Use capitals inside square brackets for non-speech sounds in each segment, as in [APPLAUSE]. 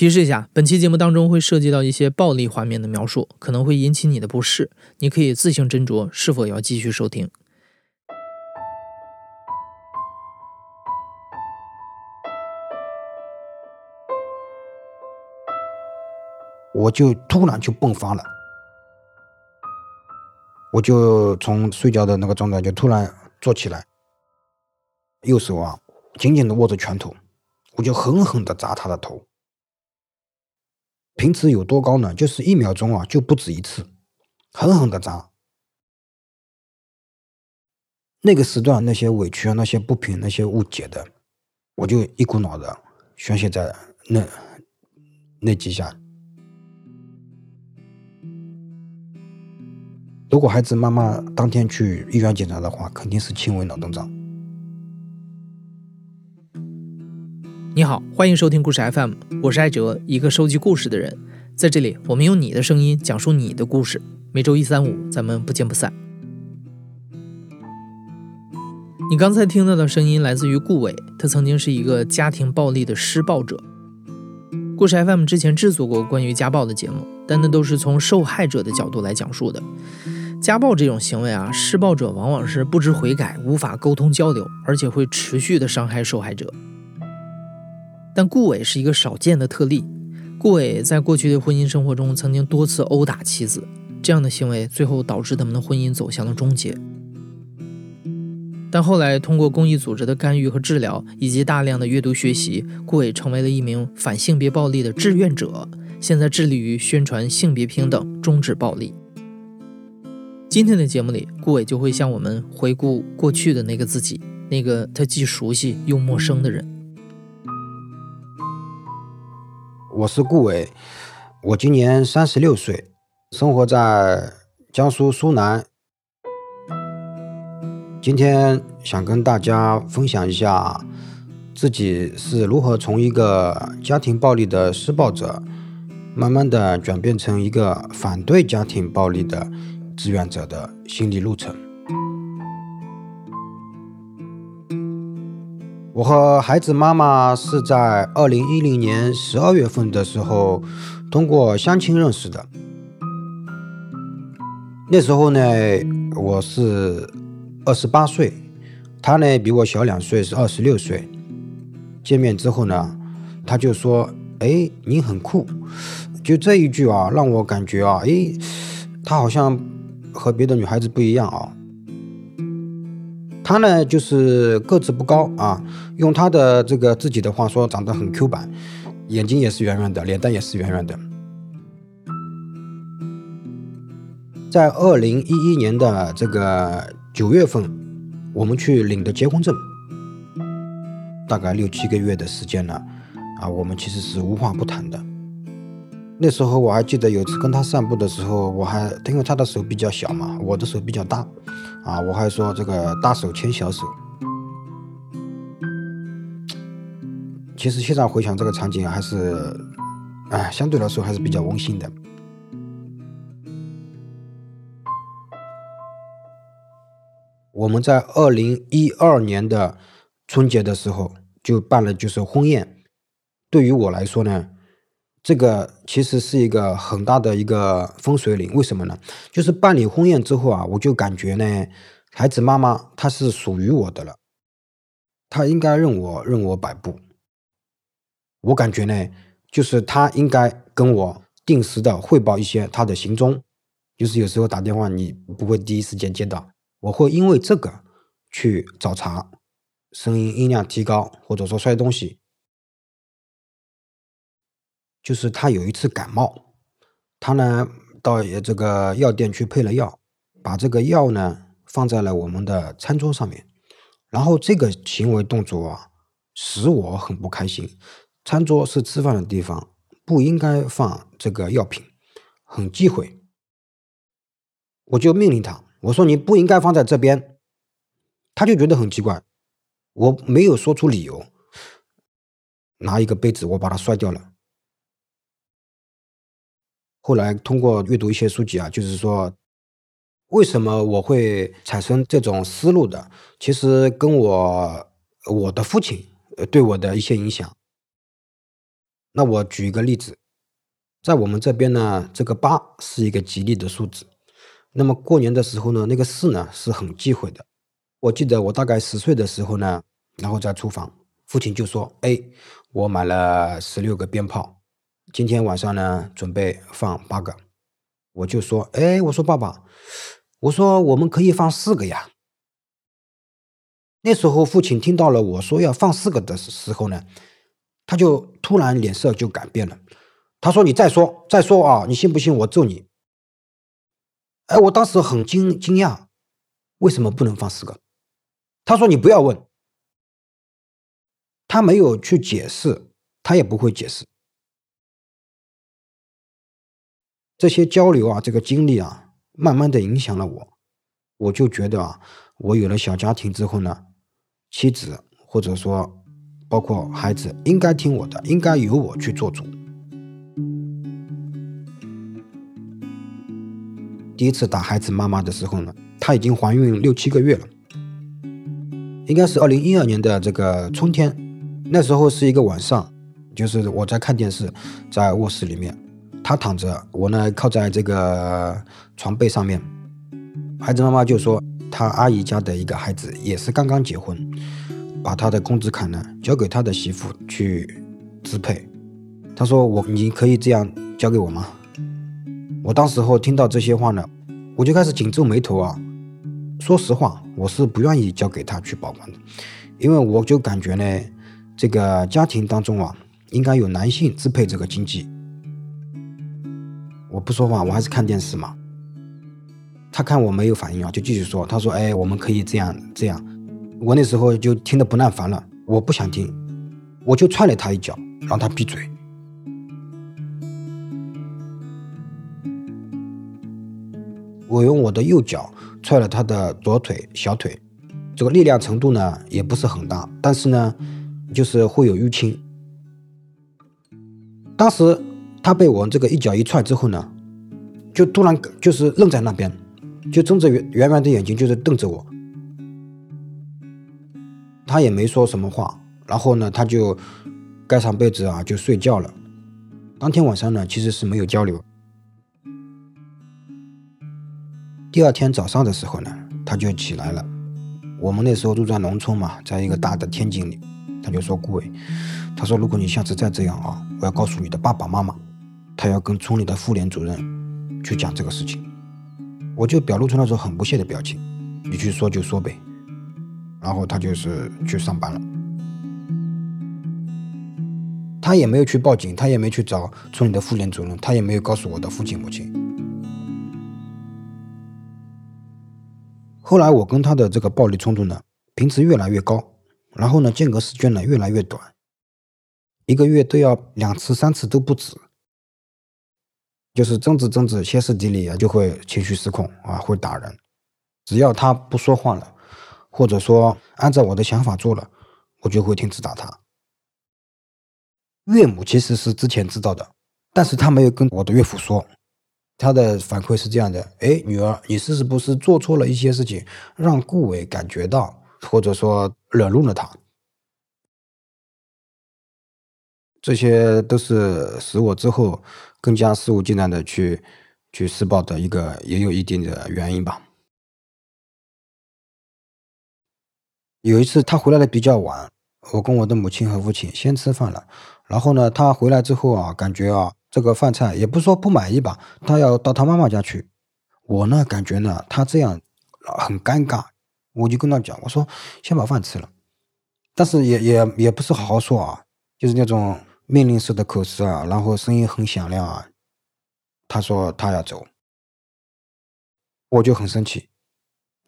提示一下，本期节目当中会涉及到一些暴力画面的描述，可能会引起你的不适，你可以自行斟酌是否要继续收听。我就突然就迸发了，我就从睡觉的那个状态就突然坐起来，右手啊紧紧的握着拳头，我就狠狠的砸他的头。频次有多高呢？就是一秒钟啊，就不止一次，狠狠的砸。那个时段那些委屈啊、那些不平、那些误解的，我就一股脑的宣泄在那那几下。如果孩子妈妈当天去医院检查的话，肯定是轻微脑震荡。你好，欢迎收听故事 FM，我是艾哲，一个收集故事的人。在这里，我们用你的声音讲述你的故事。每周一、三、五，咱们不见不散。你刚才听到的声音来自于顾伟，他曾经是一个家庭暴力的施暴者。故事 FM 之前制作过关于家暴的节目，但那都是从受害者的角度来讲述的。家暴这种行为啊，施暴者往往是不知悔改，无法沟通交流，而且会持续的伤害受害者。但顾伟是一个少见的特例。顾伟在过去的婚姻生活中曾经多次殴打妻子，这样的行为最后导致他们的婚姻走向了终结。但后来通过公益组织的干预和治疗，以及大量的阅读学习，顾伟成为了一名反性别暴力的志愿者，现在致力于宣传性别平等，终止暴力。今天的节目里，顾伟就会向我们回顾过去的那个自己，那个他既熟悉又陌生的人。我是顾伟，我今年三十六岁，生活在江苏苏南。今天想跟大家分享一下自己是如何从一个家庭暴力的施暴者，慢慢的转变成一个反对家庭暴力的志愿者的心理路程。我和孩子妈妈是在二零一零年十二月份的时候通过相亲认识的。那时候呢，我是二十八岁，他呢比我小两岁，是二十六岁。见面之后呢，他就说：“哎，你很酷。”就这一句啊，让我感觉啊，哎，他好像和别的女孩子不一样啊。他呢，就是个子不高啊，用他的这个自己的话说，长得很 Q 版，眼睛也是圆圆的，脸蛋也是圆圆的。在二零一一年的这个九月份，我们去领的结婚证，大概六七个月的时间了，啊，我们其实是无话不谈的。那时候我还记得有次跟他散步的时候，我还因为他的手比较小嘛，我的手比较大，啊，我还说这个大手牵小手。其实现在回想这个场景还是，哎，相对来说还是比较温馨的。我们在二零一二年的春节的时候就办了就是婚宴，对于我来说呢。这个其实是一个很大的一个分水岭，为什么呢？就是办理婚宴之后啊，我就感觉呢，孩子妈妈她是属于我的了，她应该任我任我摆布。我感觉呢，就是他应该跟我定时的汇报一些他的行踪，就是有时候打电话你不会第一时间接到，我会因为这个去找茬，声音音量提高，或者说摔东西。就是他有一次感冒，他呢到这个药店去配了药，把这个药呢放在了我们的餐桌上面，然后这个行为动作啊使我很不开心。餐桌是吃饭的地方，不应该放这个药品，很忌讳。我就命令他，我说你不应该放在这边，他就觉得很奇怪，我没有说出理由，拿一个杯子我把它摔掉了。后来通过阅读一些书籍啊，就是说，为什么我会产生这种思路的？其实跟我我的父亲对我的一些影响。那我举一个例子，在我们这边呢，这个八是一个吉利的数字。那么过年的时候呢，那个四呢是很忌讳的。我记得我大概十岁的时候呢，然后在厨房，父亲就说：“哎，我买了十六个鞭炮，今天晚上呢准备放八个。”我就说：“哎，我说爸爸，我说我们可以放四个呀。”那时候父亲听到了我说要放四个的时候呢，他就突然脸色就改变了。他说：“你再说，再说啊！你信不信我揍你？”哎，我当时很惊惊讶，为什么不能放四个？他说：“你不要问。”他没有去解释，他也不会解释。这些交流啊，这个经历啊，慢慢的影响了我。我就觉得啊，我有了小家庭之后呢，妻子或者说包括孩子，应该听我的，应该由我去做主。第一次打孩子妈妈的时候呢，她已经怀孕六七个月了，应该是二零一二年的这个春天，那时候是一个晚上，就是我在看电视，在卧室里面，她躺着，我呢靠在这个床背上面，孩子妈妈就说，她阿姨家的一个孩子也是刚刚结婚，把他的工资卡呢交给他的媳妇去支配，他说我你可以这样交给我吗？我当时候听到这些话呢，我就开始紧皱眉头啊。说实话，我是不愿意交给他去保管的，因为我就感觉呢，这个家庭当中啊，应该有男性支配这个经济。我不说话，我还是看电视嘛。他看我没有反应啊，就继续说。他说：“哎，我们可以这样这样。”我那时候就听得不耐烦了，我不想听，我就踹了他一脚，让他闭嘴。我用我的右脚踹了他的左腿、小腿，这个力量程度呢也不是很大，但是呢，就是会有淤青。当时他被我这个一脚一踹之后呢，就突然就是愣在那边，就睁着圆圆圆的眼睛，就是瞪着我。他也没说什么话，然后呢，他就盖上被子啊，就睡觉了。当天晚上呢，其实是没有交流。第二天早上的时候呢，他就起来了。我们那时候住在农村嘛，在一个大的天井里，他就说：“顾伟，他说如果你下次再这样啊，我要告诉你的爸爸妈妈，他要跟村里的妇联主任去讲这个事情。”我就表露出那种很不屑的表情：“你去说就说呗。”然后他就是去上班了。他也没有去报警，他也没去找村里的妇联主任，他也没有告诉我的父亲母亲。后来我跟他的这个暴力冲突呢，频次越来越高，然后呢间隔时间呢越来越短，一个月都要两次三次都不止，就是争执争执歇斯底里啊，就会情绪失控啊，会打人。只要他不说话了，或者说按照我的想法做了，我就会停止打他。岳母其实是之前知道的，但是他没有跟我的岳父说。他的反馈是这样的：哎，女儿，你是不是做错了一些事情，让顾伟感觉到，或者说惹怒了他？这些都是使我之后更加肆无忌惮的去去施暴的一个，也有一定的原因吧。有一次他回来的比较晚，我跟我的母亲和父亲先吃饭了，然后呢，他回来之后啊，感觉啊。这个饭菜也不是说不满意吧，他要到他妈妈家去。我呢感觉呢他这样很尴尬，我就跟他讲，我说先把饭吃了，但是也也也不是好好说啊，就是那种命令式的口气啊，然后声音很响亮啊。他说他要走，我就很生气。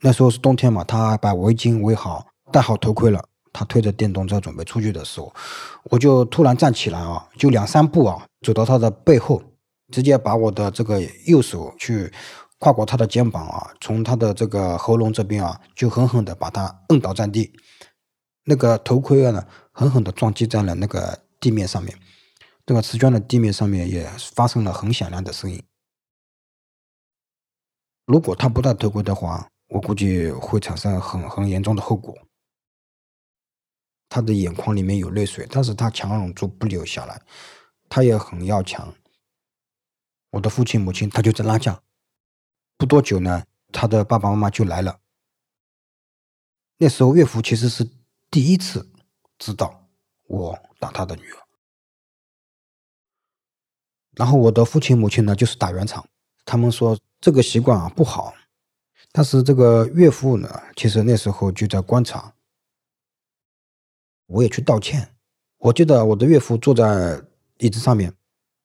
那时候是冬天嘛，他把围巾围好，戴好头盔了。他推着电动车准备出去的时候，我就突然站起来啊，就两三步啊，走到他的背后，直接把我的这个右手去跨过他的肩膀啊，从他的这个喉咙这边啊，就狠狠的把他摁倒在地。那个头盔啊呢，狠狠的撞击在了那个地面上面，这个瓷砖的地面上面也发生了很响亮的声音。如果他不戴头盔的话，我估计会产生很很严重的后果。他的眼眶里面有泪水，但是他强忍住不流下来。他也很要强。我的父亲母亲他就在拉架，不多久呢，他的爸爸妈妈就来了。那时候岳父其实是第一次知道我打他的女儿，然后我的父亲母亲呢就是打圆场，他们说这个习惯啊不好，但是这个岳父呢，其实那时候就在观察，我也去道歉。我记得我的岳父坐在椅子上面。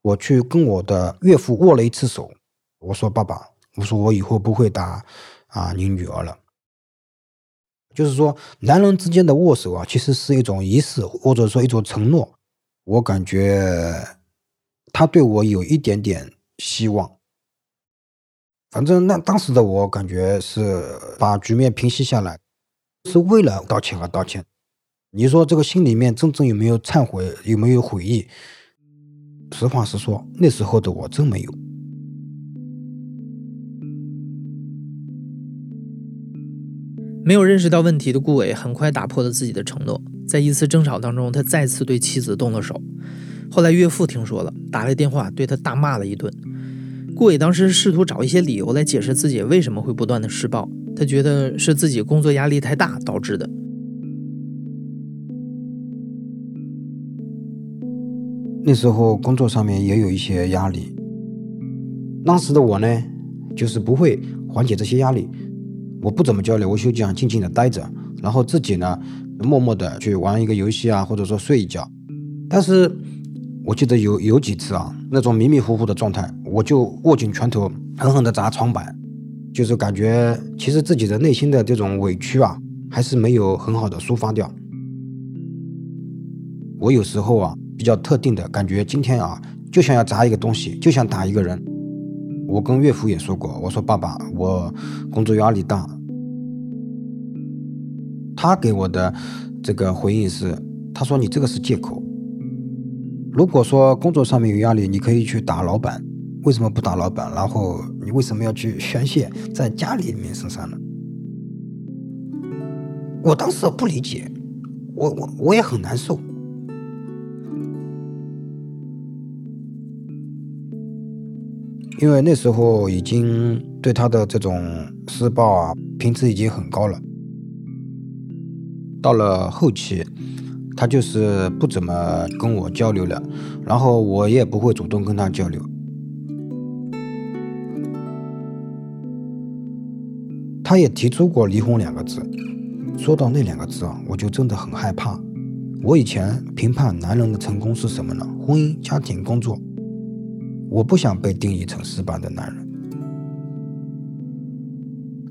我去跟我的岳父握了一次手，我说：“爸爸，我说我以后不会打啊你女儿了。”就是说，男人之间的握手啊，其实是一种仪式，或者说一种承诺。我感觉他对我有一点点希望。反正那当时的我感觉是把局面平息下来，是为了道歉而道歉。你说这个心里面真正有没有忏悔，有没有悔意？实话实说，那时候的我真没有。没有认识到问题的顾伟很快打破了自己的承诺，在一次争吵当中，他再次对妻子动了手。后来岳父听说了，打来电话对他大骂了一顿。顾伟当时试图找一些理由来解释自己为什么会不断的施暴，他觉得是自己工作压力太大导致的。那时候工作上面也有一些压力，当时的我呢，就是不会缓解这些压力，我不怎么交流，我就这样静静的待着，然后自己呢，默默的去玩一个游戏啊，或者说睡一觉。但是我记得有有几次啊，那种迷迷糊糊的状态，我就握紧拳头，狠狠的砸床板，就是感觉其实自己的内心的这种委屈啊，还是没有很好的抒发掉。我有时候啊。比较特定的感觉，今天啊，就想要砸一个东西，就想打一个人。我跟岳父也说过，我说爸爸，我工作压力大。他给我的这个回应是，他说你这个是借口。如果说工作上面有压力，你可以去打老板，为什么不打老板？然后你为什么要去宣泄在家里面身上呢？我当时不理解，我我我也很难受。因为那时候已经对他的这种施暴啊，频次已经很高了。到了后期，他就是不怎么跟我交流了，然后我也不会主动跟他交流。他也提出过离婚两个字，说到那两个字啊，我就真的很害怕。我以前评判男人的成功是什么呢？婚姻、家庭、工作。我不想被定义成失败的男人。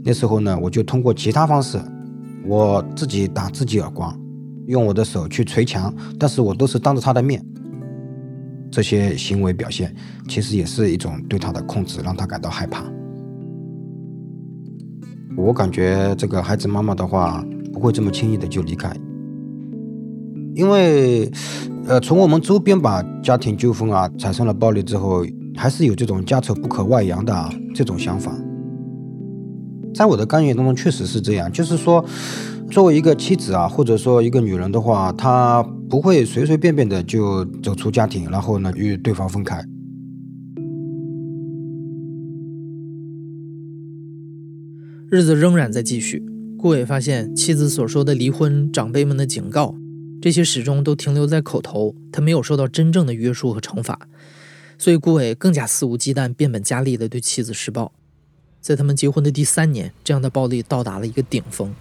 那时候呢，我就通过其他方式，我自己打自己耳光，用我的手去捶墙，但是我都是当着他的面。这些行为表现其实也是一种对他的控制，让他感到害怕。我感觉这个孩子妈妈的话不会这么轻易的就离开，因为。呃，从我们周边吧家庭纠纷啊产生了暴力之后，还是有这种家丑不可外扬的啊这种想法。在我的概念当中，确实是这样，就是说，作为一个妻子啊，或者说一个女人的话，她不会随随便便的就走出家庭，然后呢与对方分开。日子仍然在继续，顾伟发现妻子所说的离婚，长辈们的警告。这些始终都停留在口头，他没有受到真正的约束和惩罚，所以顾伟更加肆无忌惮、变本加厉地对妻子施暴。在他们结婚的第三年，这样的暴力到达了一个顶峰。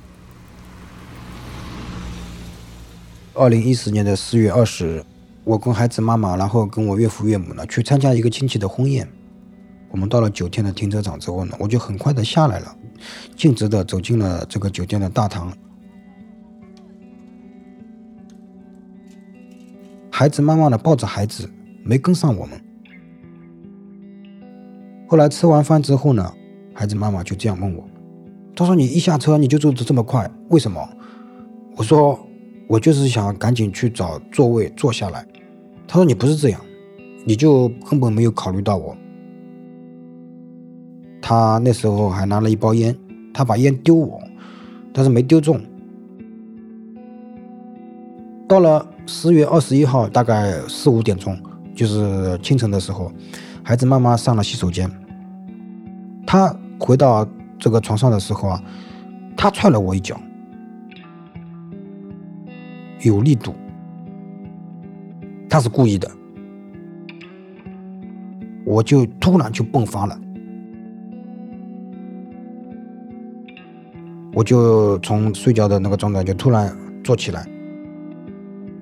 二零一四年的四月二十日，我跟孩子妈妈，然后跟我岳父岳母呢，去参加一个亲戚的婚宴。我们到了酒店的停车场之后呢，我就很快的下来了，径直的走进了这个酒店的大堂。孩子妈妈呢抱着孩子没跟上我们。后来吃完饭之后呢，孩子妈妈就这样问我：“他说你一下车你就走的这么快，为什么？”我说：“我就是想赶紧去找座位坐下来。”他说：“你不是这样，你就根本没有考虑到我。”他那时候还拿了一包烟，他把烟丢我，但是没丢中。到了。十月二十一号，大概四五点钟，就是清晨的时候，孩子妈妈上了洗手间，她回到这个床上的时候啊，她踹了我一脚，有力度，她是故意的，我就突然就迸发了，我就从睡觉的那个状态就突然坐起来，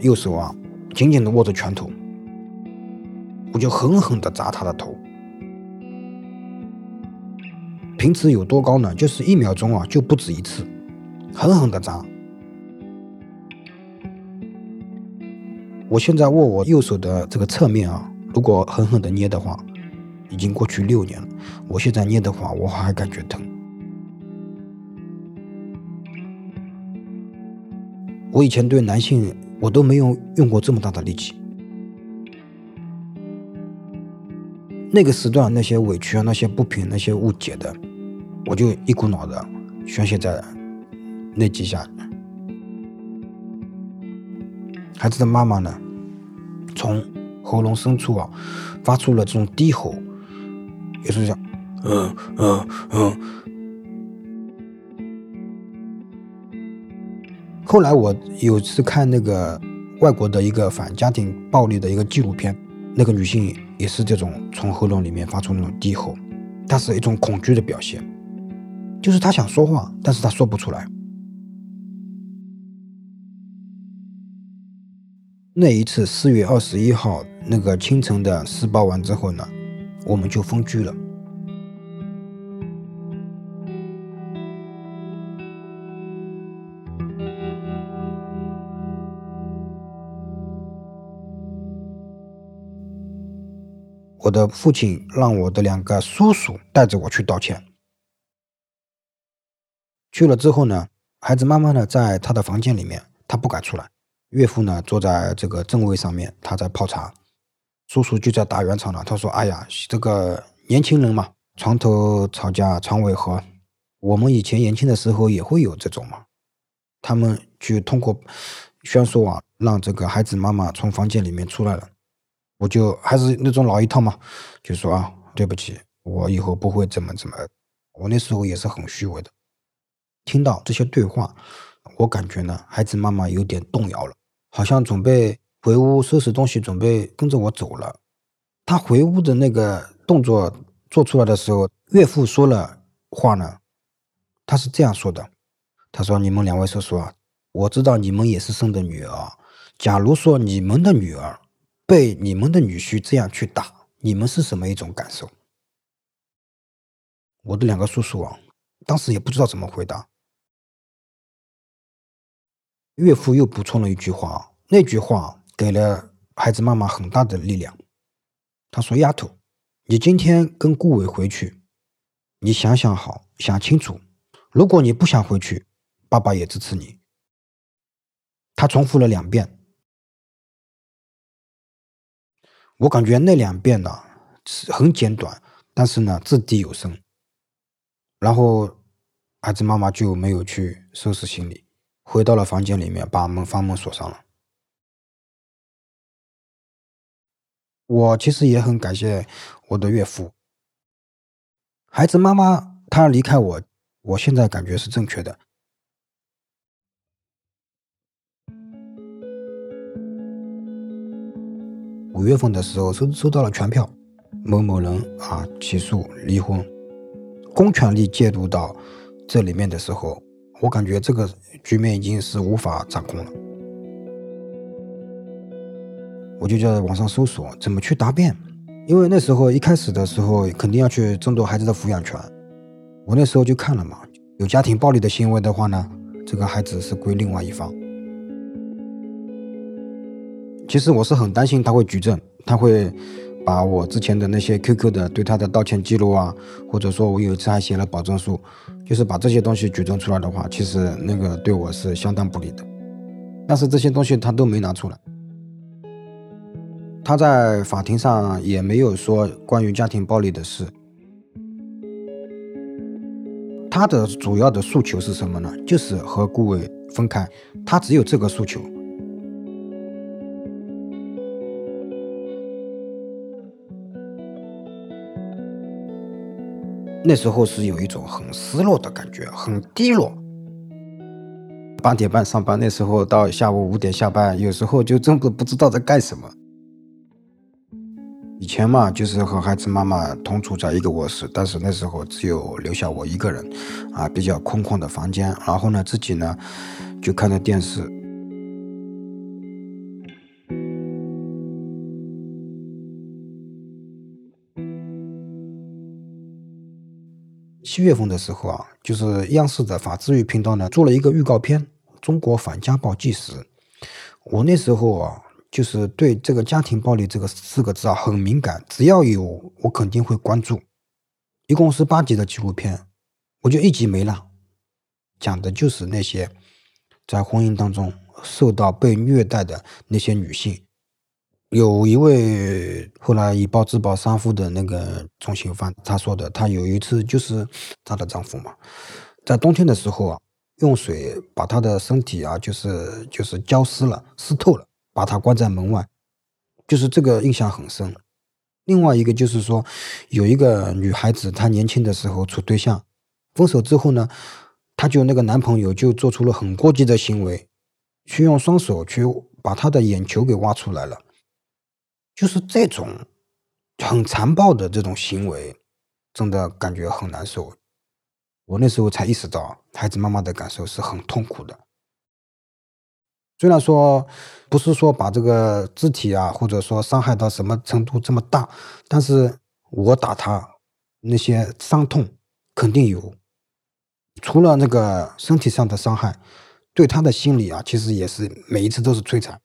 右手啊紧紧的握着拳头。我就狠狠地砸他的头，频次有多高呢？就是一秒钟啊，就不止一次，狠狠地砸。我现在握我右手的这个侧面啊，如果狠狠地捏的话，已经过去六年了。我现在捏的话，我还感觉疼。我以前对男性，我都没有用过这么大的力气。那个时段那些委屈，那些不平，那些误解的，我就一股脑的宣泄在那几下。孩子的妈妈呢，从喉咙深处啊，发出了这种低吼，也是讲，嗯嗯嗯。后来我有次看那个外国的一个反家庭暴力的一个纪录片。那个女性也是这种从喉咙里面发出那种低吼，它是一种恐惧的表现，就是她想说话，但是她说不出来。那一次四月二十一号那个清晨的施暴完之后呢，我们就分居了。我的父亲让我的两个叔叔带着我去道歉。去了之后呢，孩子妈妈呢在他的房间里面，他不敢出来。岳父呢坐在这个正位上面，他在泡茶。叔叔就在打圆场了。他说：“哎呀，这个年轻人嘛，床头吵架床尾和。我们以前年轻的时候也会有这种嘛。”他们就通过宣说啊，让这个孩子妈妈从房间里面出来了。我就还是那种老一套嘛，就说啊，对不起，我以后不会怎么怎么。我那时候也是很虚伪的。听到这些对话，我感觉呢，孩子妈妈有点动摇了，好像准备回屋收拾东西，准备跟着我走了。他回屋的那个动作做出来的时候，岳父说了话呢，他是这样说的：“他说你们两位叔叔啊，我知道你们也是生的女儿。假如说你们的女儿……”被你们的女婿这样去打，你们是什么一种感受？我的两个叔叔啊，当时也不知道怎么回答。岳父又补充了一句话，那句话给了孩子妈妈很大的力量。他说：“丫头，你今天跟顾伟回去，你想想好，想清楚。如果你不想回去，爸爸也支持你。”他重复了两遍。我感觉那两遍呢是很简短，但是呢掷地有声。然后孩子妈妈就没有去收拾行李，回到了房间里面，把门房门锁上了。我其实也很感谢我的岳父。孩子妈妈她离开我，我现在感觉是正确的。五月份的时候收收到了传票，某某人啊起诉离婚，公权力介入到这里面的时候，我感觉这个局面已经是无法掌控了。我就在网上搜索怎么去答辩，因为那时候一开始的时候肯定要去争夺孩子的抚养权。我那时候就看了嘛，有家庭暴力的行为的话呢，这个孩子是归另外一方。其实我是很担心他会举证，他会把我之前的那些 QQ 的对他的道歉记录啊，或者说我有一次还写了保证书，就是把这些东西举证出来的话，其实那个对我是相当不利的。但是这些东西他都没拿出来，他在法庭上也没有说关于家庭暴力的事。他的主要的诉求是什么呢？就是和顾伟分开，他只有这个诉求。那时候是有一种很失落的感觉，很低落。八点半上班，那时候到下午五点下班，有时候就真的不知道在干什么。以前嘛，就是和孩子妈妈同处在一个卧室，但是那时候只有留下我一个人，啊，比较空旷的房间。然后呢，自己呢就看着电视。七月份的时候啊，就是央视的法制育频道呢做了一个预告片《中国反家暴纪实》。我那时候啊，就是对这个家庭暴力这个四个字啊很敏感，只要有我肯定会关注。一共是八集的纪录片，我就一集没了，讲的就是那些在婚姻当中受到被虐待的那些女性。有一位后来以暴制暴杀夫的那个重刑犯，他说的，他有一次就是她的丈夫嘛，在冬天的时候啊，用水把她的身体啊，就是就是浇湿了，湿透了，把她关在门外，就是这个印象很深。另外一个就是说，有一个女孩子，她年轻的时候处对象，分手之后呢，她就那个男朋友就做出了很过激的行为，去用双手去把她的眼球给挖出来了。就是这种很残暴的这种行为，真的感觉很难受。我那时候才意识到，孩子妈妈的感受是很痛苦的。虽然说不是说把这个肢体啊，或者说伤害到什么程度这么大，但是我打他那些伤痛肯定有。除了那个身体上的伤害，对他的心理啊，其实也是每一次都是摧残。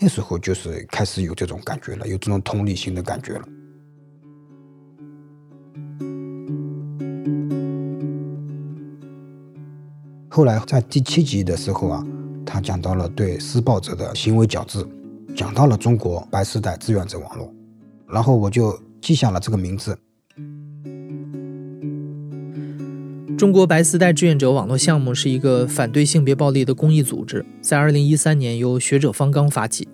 那时候就是开始有这种感觉了，有这种同理心的感觉了。后来在第七集的时候啊，他讲到了对施暴者的行为矫治，讲到了中国白丝带志愿者网络，然后我就记下了这个名字。中国白丝带志愿者网络项目是一个反对性别暴力的公益组织，在2013年由学者方刚发起。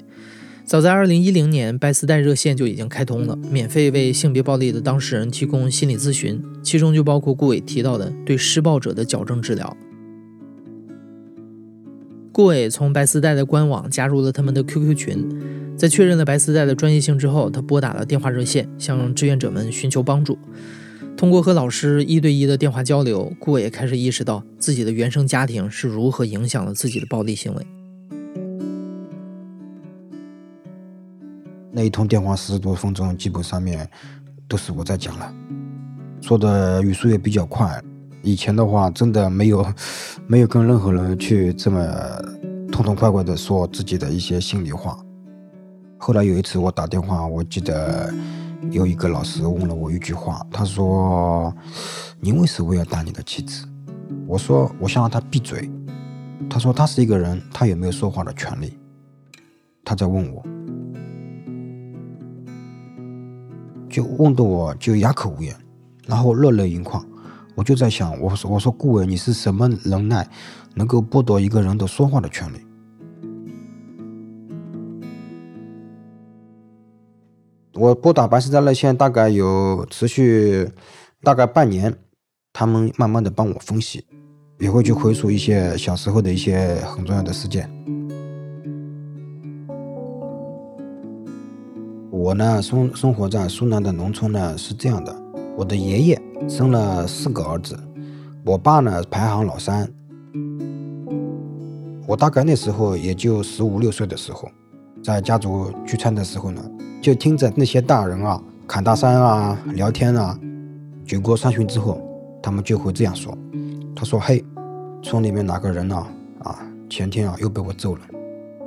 早在2010年，白丝带热线就已经开通了，免费为性别暴力的当事人提供心理咨询，其中就包括顾伟提到的对施暴者的矫正治疗。顾伟从白丝带的官网加入了他们的 QQ 群，在确认了白丝带的专业性之后，他拨打了电话热线，向志愿者们寻求帮助。通过和老师一对一的电话交流，顾伟也开始意识到自己的原生家庭是如何影响了自己的暴力行为。那一通电话四十多分钟，基本上面都是我在讲了，说的语速也比较快。以前的话，真的没有 [LAUGHS] 没有跟任何人去这么痛痛快快的说自己的一些心里话。后来有一次我打电话，我记得。有一个老师问了我一句话，他说：“你为什么要打你的妻子？”我说：“我想让他闭嘴。”他说：“他是一个人，他有没有说话的权利？”他在问我，就问得我就哑口无言，然后热泪盈眶。我就在想，我说：“我说顾伟，你是什么能耐，能够剥夺一个人的说话的权利？”我拨打白丝带热线大概有持续大概半年，他们慢慢的帮我分析，也会去回溯一些小时候的一些很重要的事件。我呢生生活在苏南的农村呢是这样的，我的爷爷生了四个儿子，我爸呢排行老三，我大概那时候也就十五六岁的时候，在家族聚餐的时候呢。就听着那些大人啊侃大山啊聊天啊，酒过三巡之后，他们就会这样说：“他说嘿，村里面哪个人呢？啊，前天啊又被我揍了，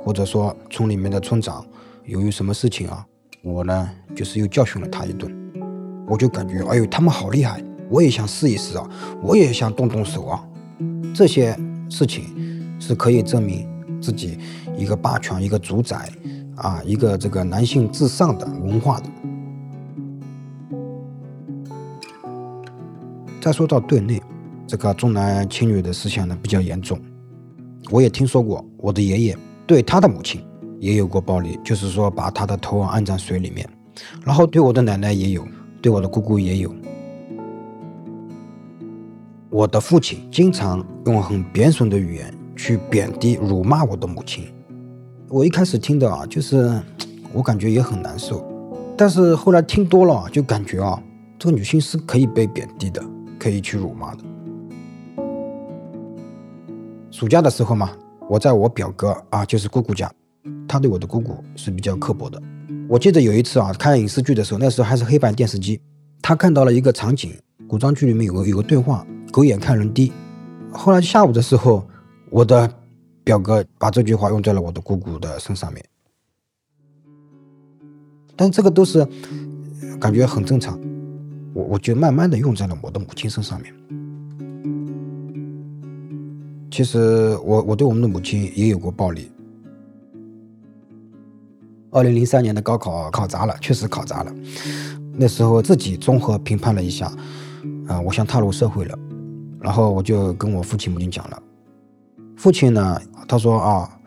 或者说村里面的村长由于什么事情啊，我呢就是又教训了他一顿。我就感觉哎呦，他们好厉害，我也想试一试啊，我也想动动手啊。这些事情是可以证明自己一个霸权，一个主宰。”啊，一个这个男性至上的文化的。再说到对内，这个重男轻女的思想呢比较严重。我也听说过，我的爷爷对他的母亲也有过暴力，就是说把他的头按在水里面。然后对我的奶奶也有，对我的姑姑也有。我的父亲经常用很贬损的语言去贬低、辱骂我的母亲。我一开始听的啊，就是我感觉也很难受，但是后来听多了，就感觉啊，这个女性是可以被贬低的，可以去辱骂的。暑假的时候嘛，我在我表哥啊，就是姑姑家，他对我的姑姑是比较刻薄的。我记得有一次啊，看影视剧的时候，那时候还是黑白电视机，他看到了一个场景，古装剧里面有个有个对话：“狗眼看人低。”后来下午的时候，我的表哥把这句话用在了我的姑姑的身上面，但这个都是感觉很正常，我我就慢慢的用在了我的母亲身上面。其实我我对我们的母亲也有过暴力。二零零三年的高考考砸了，确实考砸了。那时候自己综合评判了一下，啊，我想踏入社会了。然后我就跟我父亲母亲讲了。父亲呢，他说啊，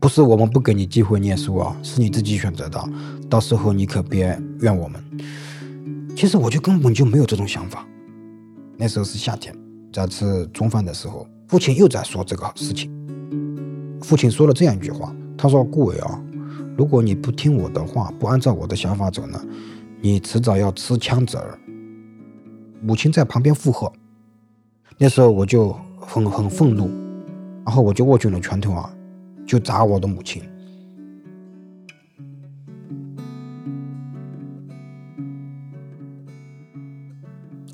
不是我们不给你机会念书啊，是你自己选择的，到时候你可别怨我们。其实我就根本就没有这种想法。那时候是夏天，在吃中饭的时候，父亲又在说这个事情。父亲说了这样一句话，他说：“顾伟啊。”如果你不听我的话，不按照我的想法走呢，你迟早要吃枪子儿。母亲在旁边附和，那时候我就很很愤怒，然后我就握紧了拳头啊，就砸我的母亲。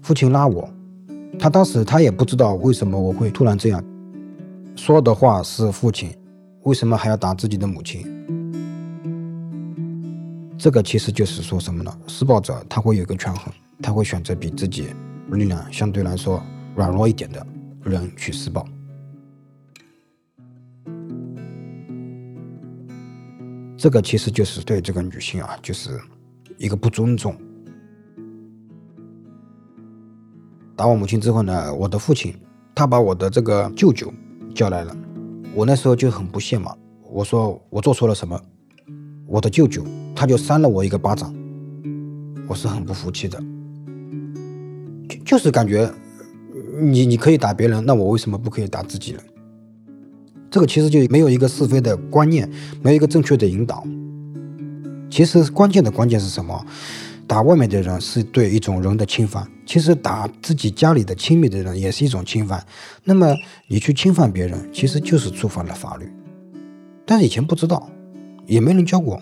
父亲拉我，他当时他也不知道为什么我会突然这样，说的话是父亲，为什么还要打自己的母亲？这个其实就是说什么呢？施暴者他会有一个权衡，他会选择比自己力量相对来说软弱一点的人去施暴。这个其实就是对这个女性啊，就是一个不尊重。打我母亲之后呢，我的父亲他把我的这个舅舅叫来了，我那时候就很不屑嘛，我说我做错了什么？我的舅舅。他就扇了我一个巴掌，我是很不服气的，就就是感觉你你可以打别人，那我为什么不可以打自己人？这个其实就没有一个是非的观念，没有一个正确的引导。其实关键的关键是什么？打外面的人是对一种人的侵犯，其实打自己家里的亲密的人也是一种侵犯。那么你去侵犯别人，其实就是触犯了法律。但是以前不知道，也没人教过。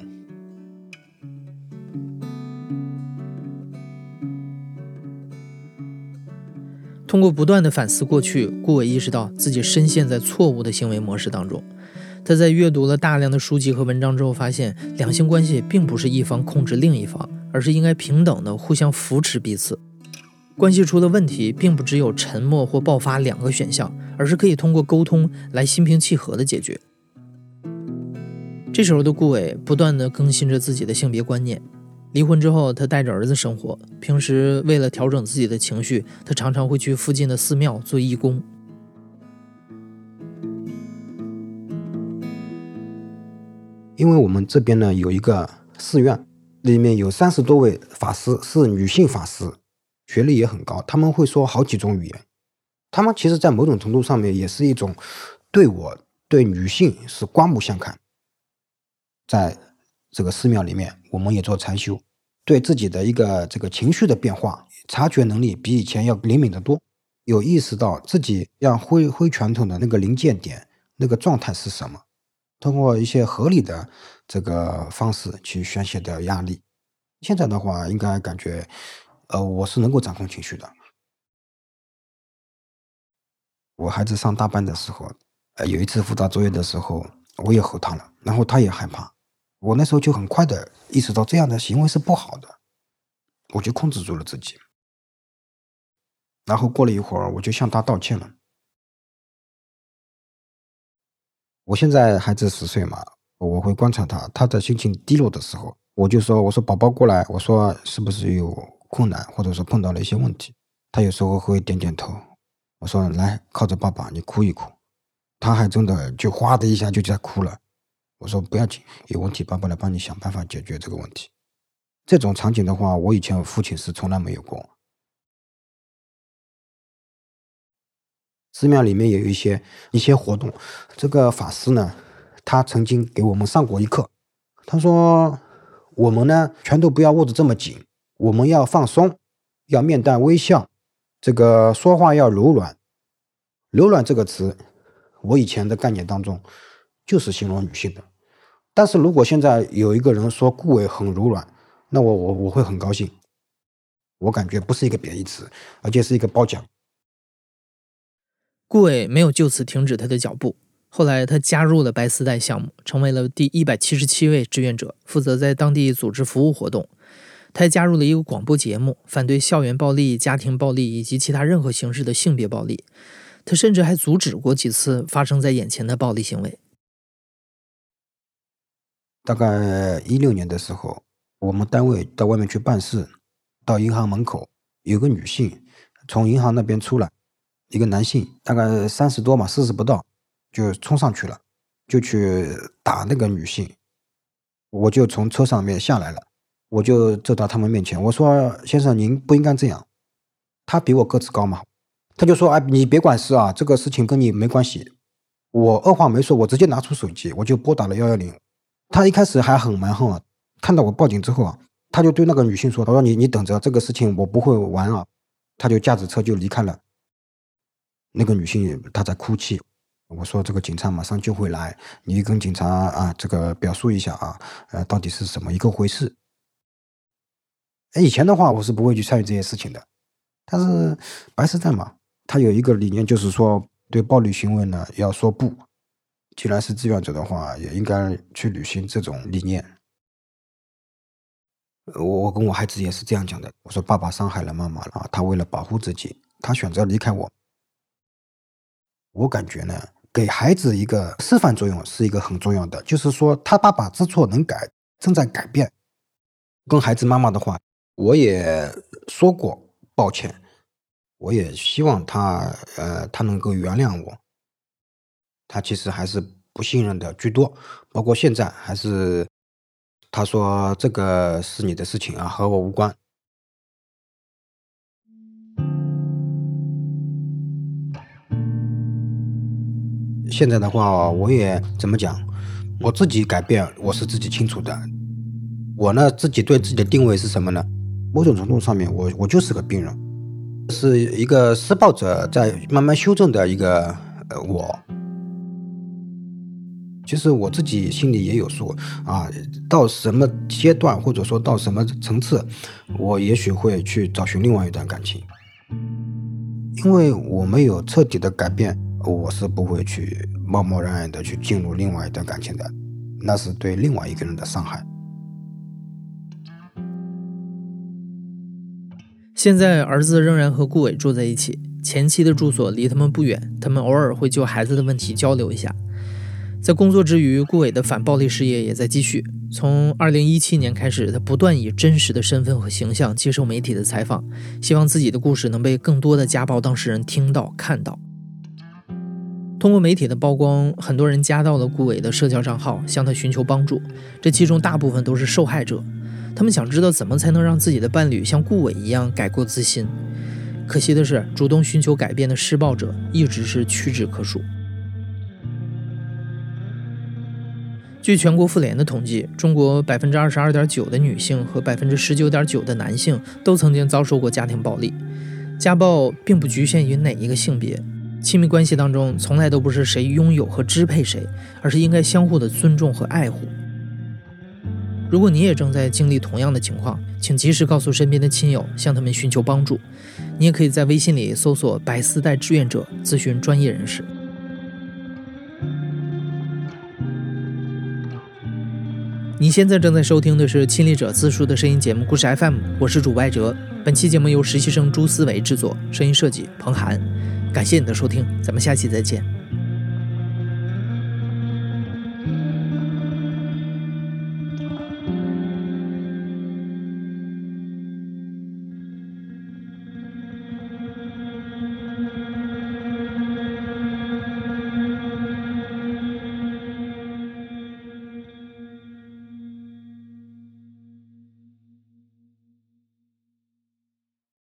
通过不断的反思过去，顾伟意识到自己深陷在错误的行为模式当中。他在阅读了大量的书籍和文章之后，发现两性关系并不是一方控制另一方，而是应该平等的互相扶持彼此。关系出了问题，并不只有沉默或爆发两个选项，而是可以通过沟通来心平气和的解决。这时候的顾伟不断的更新着自己的性别观念。离婚之后，他带着儿子生活。平时为了调整自己的情绪，他常常会去附近的寺庙做义工。因为我们这边呢有一个寺院，里面有三十多位法师，是女性法师，学历也很高，他们会说好几种语言。他们其实，在某种程度上面，也是一种对我对女性是刮目相看，在。这个寺庙里面，我们也做禅修，对自己的一个这个情绪的变化，察觉能力比以前要灵敏得多，有意识到自己要挥挥拳头的那个临界点，那个状态是什么，通过一些合理的这个方式去宣泄掉压力。现在的话，应该感觉，呃，我是能够掌控情绪的。我孩子上大班的时候，呃，有一次辅导作业的时候，我也吼他了，然后他也害怕。我那时候就很快的意识到这样的行为是不好的，我就控制住了自己。然后过了一会儿，我就向他道歉了。我现在孩子十岁嘛，我会观察他，他的心情低落的时候，我就说：“我说宝宝过来，我说是不是有困难，或者说碰到了一些问题？”他有时候会点点头。我说：“来，靠着爸爸，你哭一哭。”他还真的就哗的一下就在哭了。我说不要紧，有问题爸爸来帮你想办法解决这个问题。这种场景的话，我以前父亲是从来没有过。寺庙里面也有一些一些活动。这个法师呢，他曾经给我们上过一课，他说我们呢拳头不要握得这么紧，我们要放松，要面带微笑，这个说话要柔软。柔软这个词，我以前的概念当中就是形容女性的。但是如果现在有一个人说顾伟很柔软，那我我我会很高兴。我感觉不是一个贬义词，而且是一个褒奖。顾伟没有就此停止他的脚步，后来他加入了白丝带项目，成为了第一百七十七位志愿者，负责在当地组织服务活动。他还加入了一个广播节目，反对校园暴力、家庭暴力以及其他任何形式的性别暴力。他甚至还阻止过几次发生在眼前的暴力行为。大概一六年的时候，我们单位到外面去办事，到银行门口，有个女性从银行那边出来，一个男性大概三十多嘛，四十不到，就冲上去了，就去打那个女性。我就从车上面下来了，我就走到他们面前，我说：“先生，您不应该这样。”他比我个子高嘛。他就说：“哎，你别管事啊，这个事情跟你没关系。”我二话没说，我直接拿出手机，我就拨打了幺幺零。他一开始还很蛮横啊，看到我报警之后啊，他就对那个女性说：“他说你你等着，这个事情我不会完啊。”他就驾驶车就离开了。那个女性她在哭泣，我说：“这个警察马上就会来，你跟警察啊这个表述一下啊，呃，到底是什么一个回事？”哎，以前的话我是不会去参与这些事情的，但是白丝带嘛。他有一个理念，就是说对暴力行为呢要说不。既然是志愿者的话，也应该去履行这种理念。我我跟我孩子也是这样讲的。我说爸爸伤害了妈妈啊，他为了保护自己，他选择离开我。我感觉呢，给孩子一个示范作用是一个很重要的，就是说他爸爸知错能改，正在改变。跟孩子妈妈的话，我也说过抱歉。我也希望他，呃，他能够原谅我。他其实还是不信任的居多，包括现在还是他说这个是你的事情啊，和我无关。现在的话，我也怎么讲，我自己改变，我是自己清楚的。我呢，自己对自己的定位是什么呢？某种程度上面，我我就是个病人。是一个施暴者在慢慢修正的一个呃我，其实我自己心里也有数啊，到什么阶段或者说到什么层次，我也许会去找寻另外一段感情，因为我没有彻底的改变，我是不会去贸贸然然的去进入另外一段感情的，那是对另外一个人的伤害。现在儿子仍然和顾伟住在一起，前妻的住所离他们不远，他们偶尔会就孩子的问题交流一下。在工作之余，顾伟的反暴力事业也在继续。从2017年开始，他不断以真实的身份和形象接受媒体的采访，希望自己的故事能被更多的家暴当事人听到、看到。通过媒体的曝光，很多人加到了顾伟的社交账号，向他寻求帮助，这其中大部分都是受害者。他们想知道怎么才能让自己的伴侣像顾伟一样改过自新。可惜的是，主动寻求改变的施暴者一直是屈指可数。据全国妇联的统计，中国百分之二十二点九的女性和百分之十九点九的男性都曾经遭受过家庭暴力。家暴并不局限于哪一个性别，亲密关系当中从来都不是谁拥有和支配谁，而是应该相互的尊重和爱护。如果你也正在经历同样的情况，请及时告诉身边的亲友，向他们寻求帮助。你也可以在微信里搜索“白丝带志愿者”咨询专业人士。你现在正在收听的是亲历者自述的声音节目《故事 FM》，我是主播艾哲。本期节目由实习生朱思维制作，声音设计彭涵。感谢你的收听，咱们下期再见。